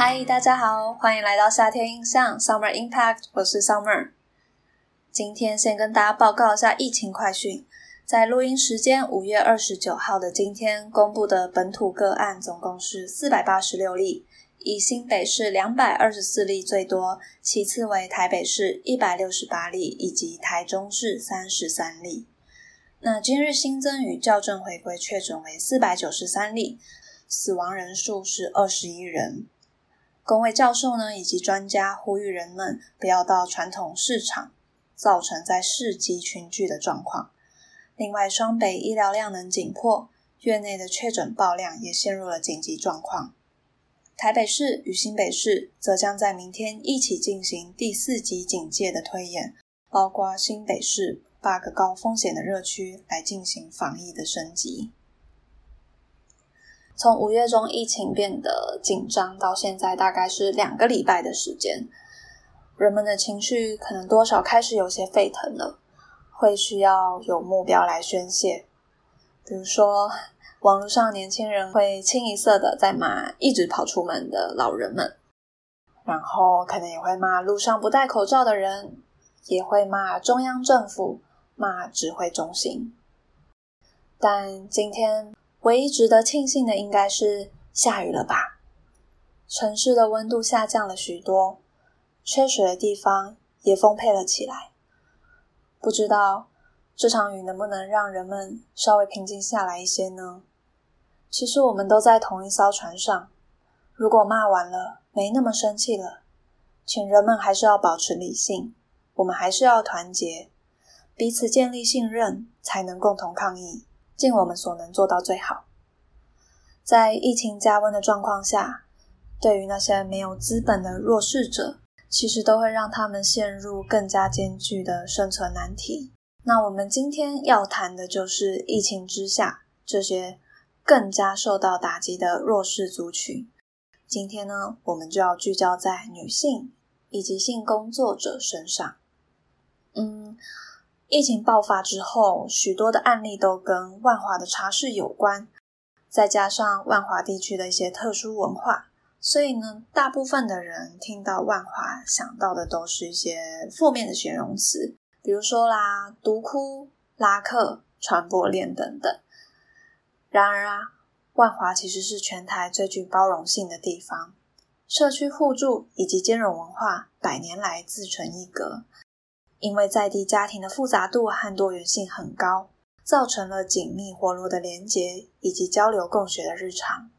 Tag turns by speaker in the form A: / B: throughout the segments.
A: 嗨，大家好，欢迎来到夏天印象 Summer Impact，我是 Summer。今天先跟大家报告一下疫情快讯，在录音时间五月二十九号的今天公布的本土个案总共是四百八十六例，以新北市两百二十四例最多，其次为台北市一百六十八例，以及台中市三十三例。那今日新增与校正回归确诊为四百九十三例，死亡人数是二十一人。公卫教授呢，以及专家呼吁人们不要到传统市场，造成在市集群聚的状况。另外，双北医疗量能紧迫，院内的确诊爆量也陷入了紧急状况。台北市与新北市则将在明天一起进行第四级警戒的推演，包括新北市八个高风险的热区来进行防疫的升级。从五月中疫情变得紧张到现在，大概是两个礼拜的时间，人们的情绪可能多少开始有些沸腾了，会需要有目标来宣泄。比如说，网络上年轻人会清一色的在骂一直跑出门的老人们，然后可能也会骂路上不戴口罩的人，也会骂中央政府，骂指挥中心。但今天。唯一值得庆幸的应该是下雨了吧？城市的温度下降了许多，缺水的地方也丰沛了起来。不知道这场雨能不能让人们稍微平静下来一些呢？其实我们都在同一艘船上。如果骂完了，没那么生气了，请人们还是要保持理性。我们还是要团结，彼此建立信任，才能共同抗疫。尽我们所能做到最好。在疫情加温的状况下，对于那些没有资本的弱势者，其实都会让他们陷入更加艰巨的生存难题。那我们今天要谈的就是疫情之下这些更加受到打击的弱势族群。今天呢，我们就要聚焦在女性以及性工作者身上。嗯。疫情爆发之后，许多的案例都跟万华的茶室有关，再加上万华地区的一些特殊文化，所以呢，大部分的人听到万华想到的都是一些负面的形容词，比如说啦，毒窟、拉客、传播链等等。然而啊，万华其实是全台最具包容性的地方，社区互助以及兼容文化百年来自成一格。因为在地家庭的复杂度和多元性很高，造成了紧密活络的连结以及交流共学的日常。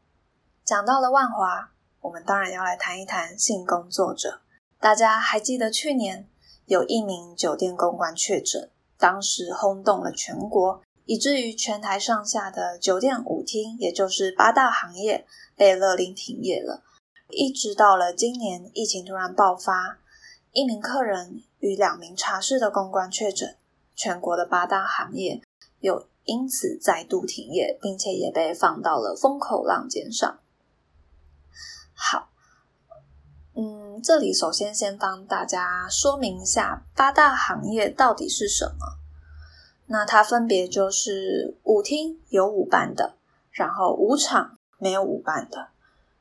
A: 讲到了万华，我们当然要来谈一谈性工作者。大家还记得去年有一名酒店公关确诊，当时轰动了全国，以至于全台上下的酒店舞厅，也就是八大行业被勒令停业了。一直到了今年，疫情突然爆发。一名客人与两名茶室的公关确诊，全国的八大行业又因此再度停业，并且也被放到了风口浪尖上。好，嗯，这里首先先帮大家说明一下八大行业到底是什么。那它分别就是舞厅有舞伴的，然后舞场没有舞伴的，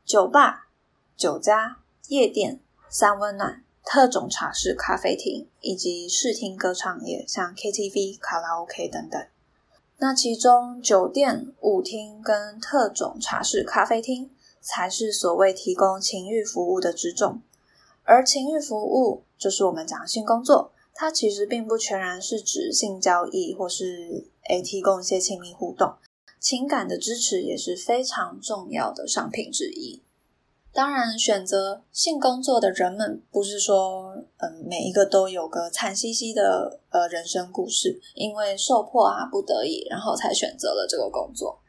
A: 酒吧、酒家、夜店、三温暖。特种茶室、咖啡厅以及视听歌唱业，像 KTV、卡拉 OK 等等。那其中，酒店、舞厅跟特种茶室、咖啡厅才是所谓提供情欲服务的之重。而情欲服务就是我们讲性工作，它其实并不全然是指性交易或是诶提供一些亲密互动，情感的支持也是非常重要的商品之一。当然，选择性工作的人们不是说，嗯，每一个都有个惨兮兮的呃人生故事，因为受迫啊，不得已，然后才选择了这个工作。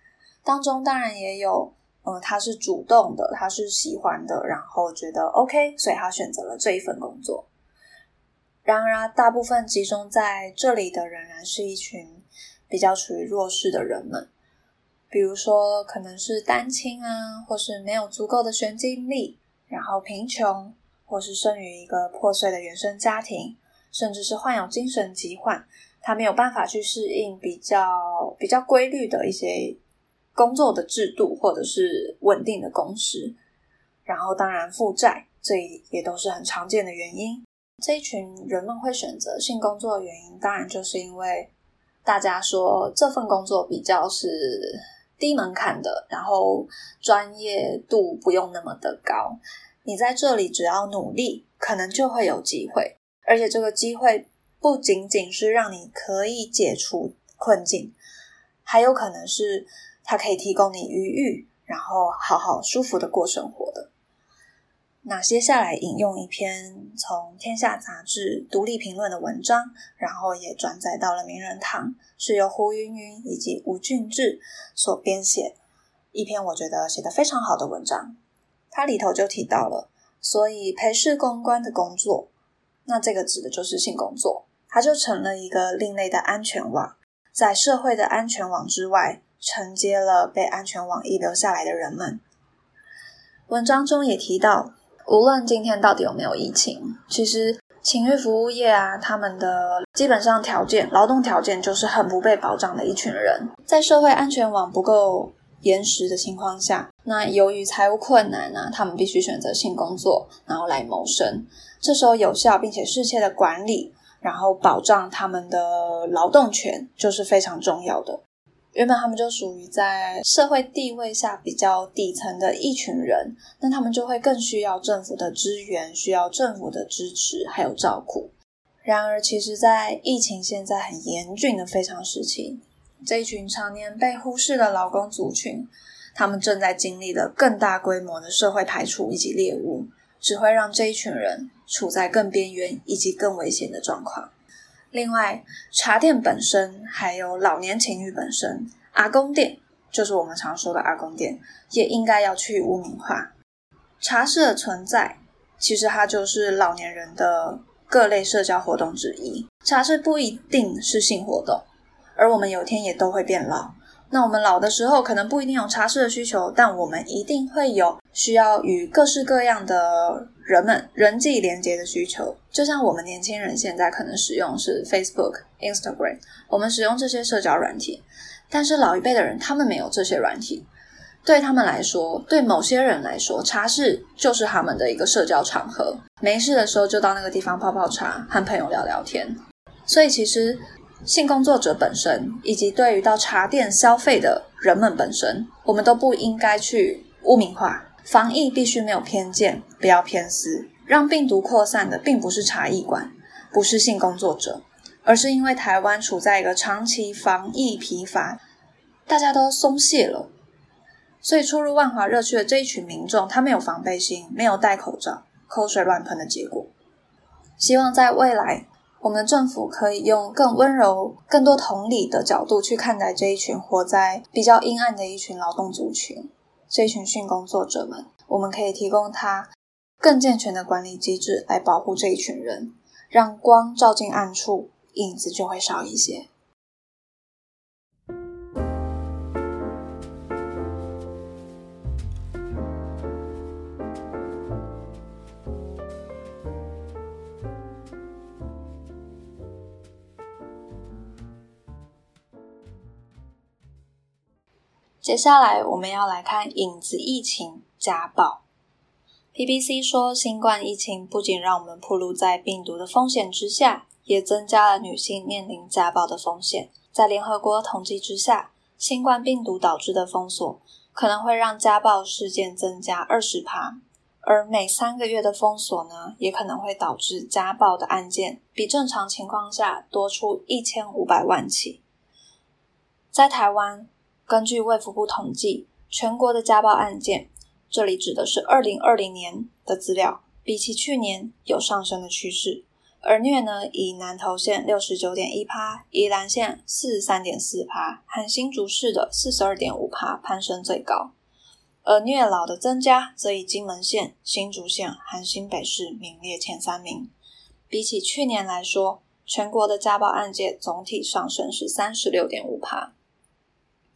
A: 当中当然也有，嗯，他是主动的，他是喜欢的，然后觉得 OK，所以他选择了这一份工作。然而，大部分集中在这里的仍然是一群比较处于弱势的人们。比如说，可能是单亲啊，或是没有足够的学经历，然后贫穷，或是生于一个破碎的原生家庭，甚至是患有精神疾患，他没有办法去适应比较比较规律的一些工作的制度，或者是稳定的工时。然后当然负债，这也都是很常见的原因。这一群人们会选择性工作的原因，当然就是因为大家说这份工作比较是低门槛的，然后专业度不用那么的高。你在这里只要努力，可能就会有机会，而且这个机会不仅仅是让你可以解除困境，还有可能是它可以提供你愉悦，然后好好舒服的过生活的。那接下来引用一篇从《天下》杂志独立评论的文章，然后也转载到了名人堂，是由胡云云以及吴俊志所编写一篇我觉得写得非常好的文章。它里头就提到了，所以陪侍公关的工作，那这个指的就是性工作，它就成了一个另类的安全网，在社会的安全网之外，承接了被安全网遗留下来的人们。文章中也提到。无论今天到底有没有疫情，其实情欲服务业啊，他们的基本上条件、劳动条件就是很不被保障的一群人，在社会安全网不够严实的情况下，那由于财务困难呢，他们必须选择性工作，然后来谋生。这时候有效并且适切的管理，然后保障他们的劳动权，就是非常重要的。原本他们就属于在社会地位下比较底层的一群人，那他们就会更需要政府的支援，需要政府的支持还有照顾。然而，其实，在疫情现在很严峻的非常时期，这一群常年被忽视的劳工族群，他们正在经历了更大规模的社会排除以及猎物，只会让这一群人处在更边缘以及更危险的状况。另外，茶店本身还有老年情侣本身，阿公店就是我们常说的阿公店，也应该要去污名化。茶室的存在，其实它就是老年人的各类社交活动之一。茶室不一定是性活动，而我们有天也都会变老。那我们老的时候，可能不一定有茶室的需求，但我们一定会有需要与各式各样的人们人际连接的需求。就像我们年轻人现在可能使用是 Facebook、Instagram，我们使用这些社交软体，但是老一辈的人他们没有这些软体，对他们来说，对某些人来说，茶室就是他们的一个社交场合，没事的时候就到那个地方泡泡茶，和朋友聊聊天。所以其实。性工作者本身，以及对于到茶店消费的人们本身，我们都不应该去污名化。防疫必须没有偏见，不要偏私。让病毒扩散的并不是茶艺馆，不是性工作者，而是因为台湾处在一个长期防疫疲乏，大家都松懈了，所以出入万华热区的这一群民众，他没有防备心，没有戴口罩，口水乱喷的结果。希望在未来。我们的政府可以用更温柔、更多同理的角度去看待这一群活在比较阴暗的一群劳动族群，这一群训工作者们。我们可以提供他更健全的管理机制来保护这一群人，让光照进暗处，影子就会少一些。接下来我们要来看影子疫情家暴。PBC 说，新冠疫情不仅让我们暴露在病毒的风险之下，也增加了女性面临家暴的风险。在联合国统计之下，新冠病毒导致的封锁可能会让家暴事件增加二十趴，而每三个月的封锁呢，也可能会导致家暴的案件比正常情况下多出一千五百万起。在台湾。根据卫福部统计，全国的家暴案件，这里指的是二零二零年的资料，比起去年有上升的趋势。而虐呢，以南投县六十九点一趴，宜兰县四十三点四趴，含新竹市的四十二点五趴攀升最高。而虐老的增加，则以金门县、新竹县含新北市名列前三名。比起去年来说，全国的家暴案件总体上升是三十六点五趴。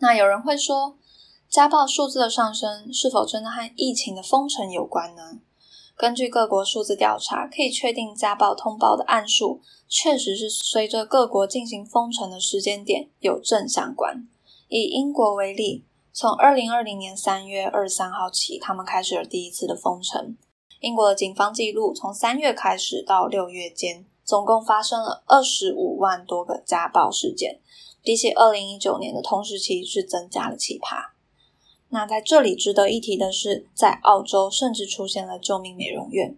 A: 那有人会说，家暴数字的上升是否真的和疫情的封城有关呢？根据各国数字调查，可以确定家暴通报的案数确实是随着各国进行封城的时间点有正相关。以英国为例，从二零二零年三月二十三号起，他们开始了第一次的封城。英国的警方记录，从三月开始到六月间，总共发生了二十五万多个家暴事件，比起二零一九年的同时期是增加了七趴。那在这里值得一提的是，在澳洲甚至出现了救命美容院。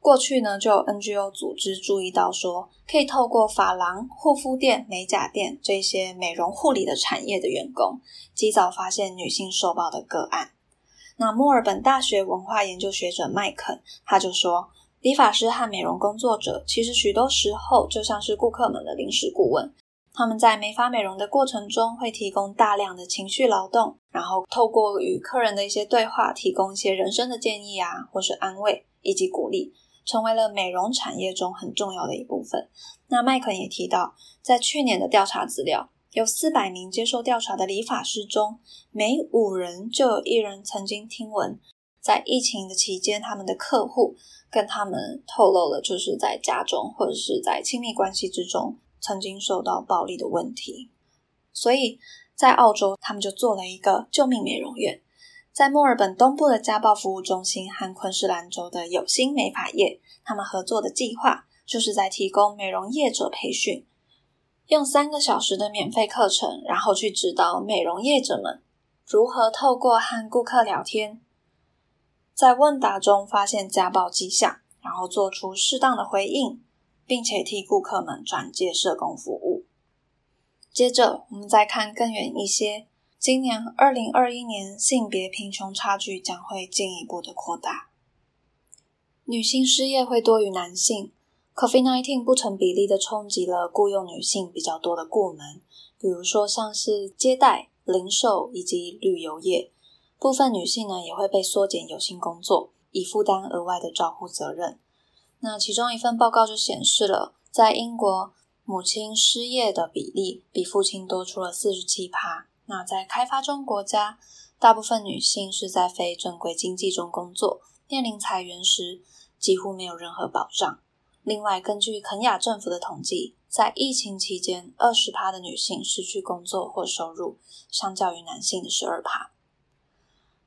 A: 过去呢，就有 NGO 组织注意到说，可以透过发廊、护肤店、美甲店这些美容护理的产业的员工，及早发现女性受暴的个案。那墨尔本大学文化研究学者麦肯他就说，理发师和美容工作者其实许多时候就像是顾客们的临时顾问，他们在美发美容的过程中会提供大量的情绪劳动，然后透过与客人的一些对话，提供一些人生的建议啊，或是安慰以及鼓励。成为了美容产业中很重要的一部分。那麦肯也提到，在去年的调查资料，有四百名接受调查的理发师中，每五人就有一人曾经听闻，在疫情的期间，他们的客户跟他们透露了，就是在家中或者是在亲密关系之中曾经受到暴力的问题。所以在澳洲，他们就做了一个救命美容院。在墨尔本东部的家暴服务中心和昆士兰州的有心美发业，他们合作的计划就是在提供美容业者培训，用三个小时的免费课程，然后去指导美容业者们如何透过和顾客聊天，在问答中发现家暴迹象，然后做出适当的回应，并且替顾客们转介社工服务。接着，我们再看更远一些。今年二零二一年，性别贫穷差距将会进一步的扩大，女性失业会多于男性。COVID-19 不成比例的冲击了雇佣女性比较多的部门，比如说像是接待、零售以及旅游业。部分女性呢也会被缩减有薪工作，以负担额外的照护责任。那其中一份报告就显示了，在英国，母亲失业的比例比父亲多出了四十七趴。那在开发中国家，大部分女性是在非正规经济中工作，面临裁员时几乎没有任何保障。另外，根据肯雅政府的统计，在疫情期间，二十趴的女性失去工作或收入，相较于男性的十二趴。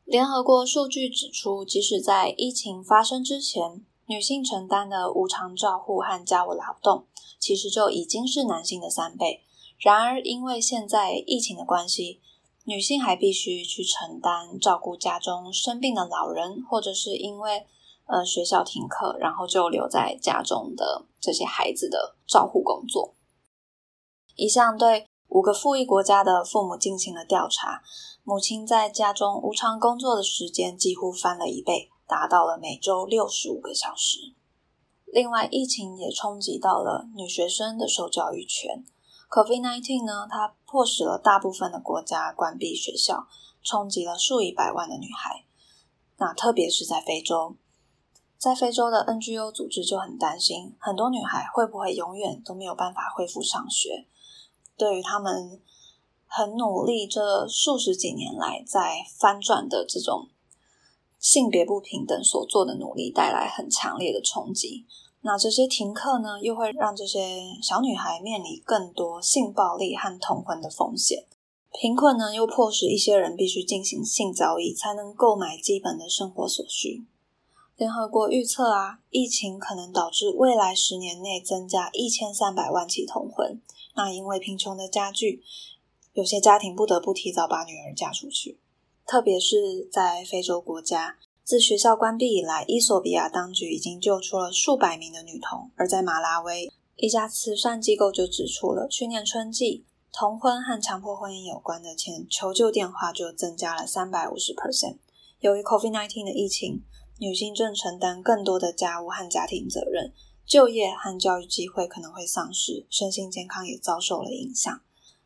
A: 联合国数据指出，即使在疫情发生之前，女性承担的无偿照护和家务劳动，其实就已经是男性的三倍。然而，因为现在疫情的关系，女性还必须去承担照顾家中生病的老人，或者是因为呃学校停课，然后就留在家中的这些孩子的照护工作。一项对五个富裕国家的父母进行了调查，母亲在家中无偿工作的时间几乎翻了一倍，达到了每周六十五个小时。另外，疫情也冲击到了女学生的受教育权。COVID-19 呢，它迫使了大部分的国家关闭学校，冲击了数以百万的女孩。那特别是在非洲，在非洲的 NGO 组织就很担心，很多女孩会不会永远都没有办法恢复上学？对于他们很努力这数十几年来在翻转的这种性别不平等所做的努力，带来很强烈的冲击。那这些停课呢，又会让这些小女孩面临更多性暴力和同婚的风险。贫困呢，又迫使一些人必须进行性交易，才能购买基本的生活所需。联合国预测啊，疫情可能导致未来十年内增加一千三百万起同婚。那因为贫穷的加剧，有些家庭不得不提早把女儿嫁出去，特别是在非洲国家。自学校关闭以来，伊索比亚当局已经救出了数百名的女童。而在马拉维，一家慈善机构就指出了，去年春季同婚和强迫婚姻有关的钱求救电话就增加了三百五十 percent。由于 COVID-19 的疫情，女性正承担更多的家务和家庭责任，就业和教育机会可能会丧失，身心健康也遭受了影响。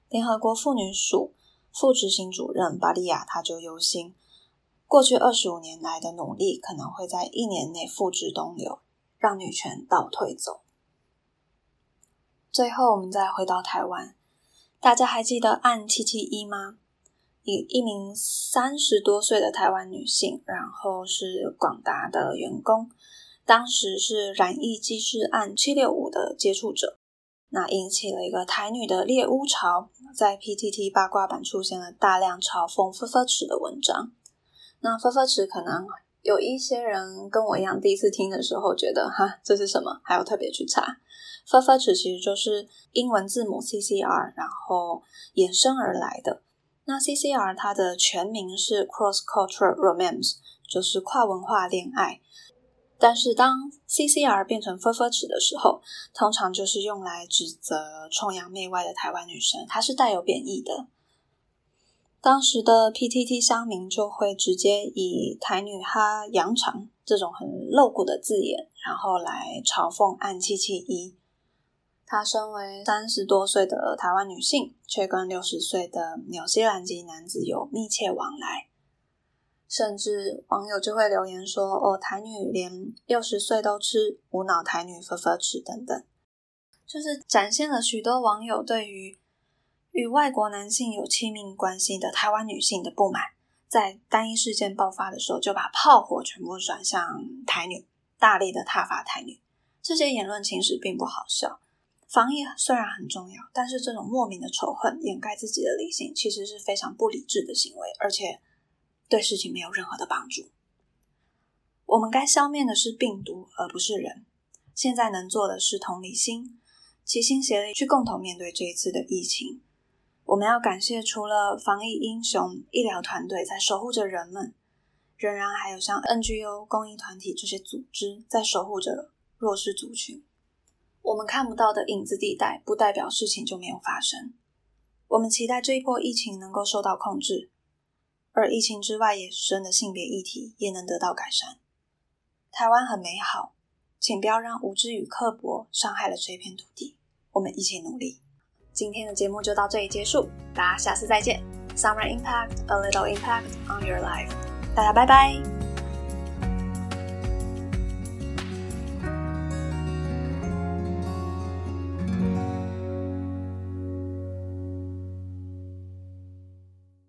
A: 联合国妇女署副执行主任巴利亚他就忧心。过去二十五年来的努力，可能会在一年内付之东流，让女权倒退走。最后，我们再回到台湾，大家还记得案七七一吗？一一名三十多岁的台湾女性，然后是广达的员工，当时是染疫机师案七六五的接触者。那引起了一个台女的猎巫潮，在 PTT 八卦版出现了大量嘲讽“分分尺”的文章。那“分分尺”可能有一些人跟我一样，第一次听的时候觉得哈这是什么，还要特别去查。分分尺其实就是英文字母 CCR，然后衍生而来的。那 CCR 它的全名是 Cross Cultural Romance，就是跨文化恋爱。但是当 CCR 变成 “fur 尺”的时候，通常就是用来指责崇洋媚外的台湾女生，它是带有贬义的。当时的 PTT 乡民就会直接以“台女哈洋长”这种很露骨的字眼，然后来嘲讽暗七七一。她身为三十多岁的台湾女性，却跟六十岁的纽西兰籍男子有密切往来。甚至网友就会留言说：“哦，台女连六十岁都吃无脑台女分分吃等等，就是展现了许多网友对于与外国男性有亲密关系的台湾女性的不满。在单一事件爆发的时候，就把炮火全部转向台女，大力的挞伐台女。这些言论其实并不好笑。防疫虽然很重要，但是这种莫名的仇恨掩盖自己的理性，其实是非常不理智的行为，而且。”对事情没有任何的帮助。我们该消灭的是病毒，而不是人。现在能做的是同理心，齐心协力去共同面对这一次的疫情。我们要感谢除了防疫英雄、医疗团队在守护着人们，仍然还有像 NGO、公益团体这些组织在守护着弱势族群。我们看不到的影子地带，不代表事情就没有发生。我们期待这一波疫情能够受到控制。而疫情之外衍生的性别议题也能得到改善。台湾很美好，请不要让无知与刻薄伤害了这片土地。我们一起努力。今天的节目就到这里结束，大家下次再见。Summer impact, a little impact on your life。大家拜拜。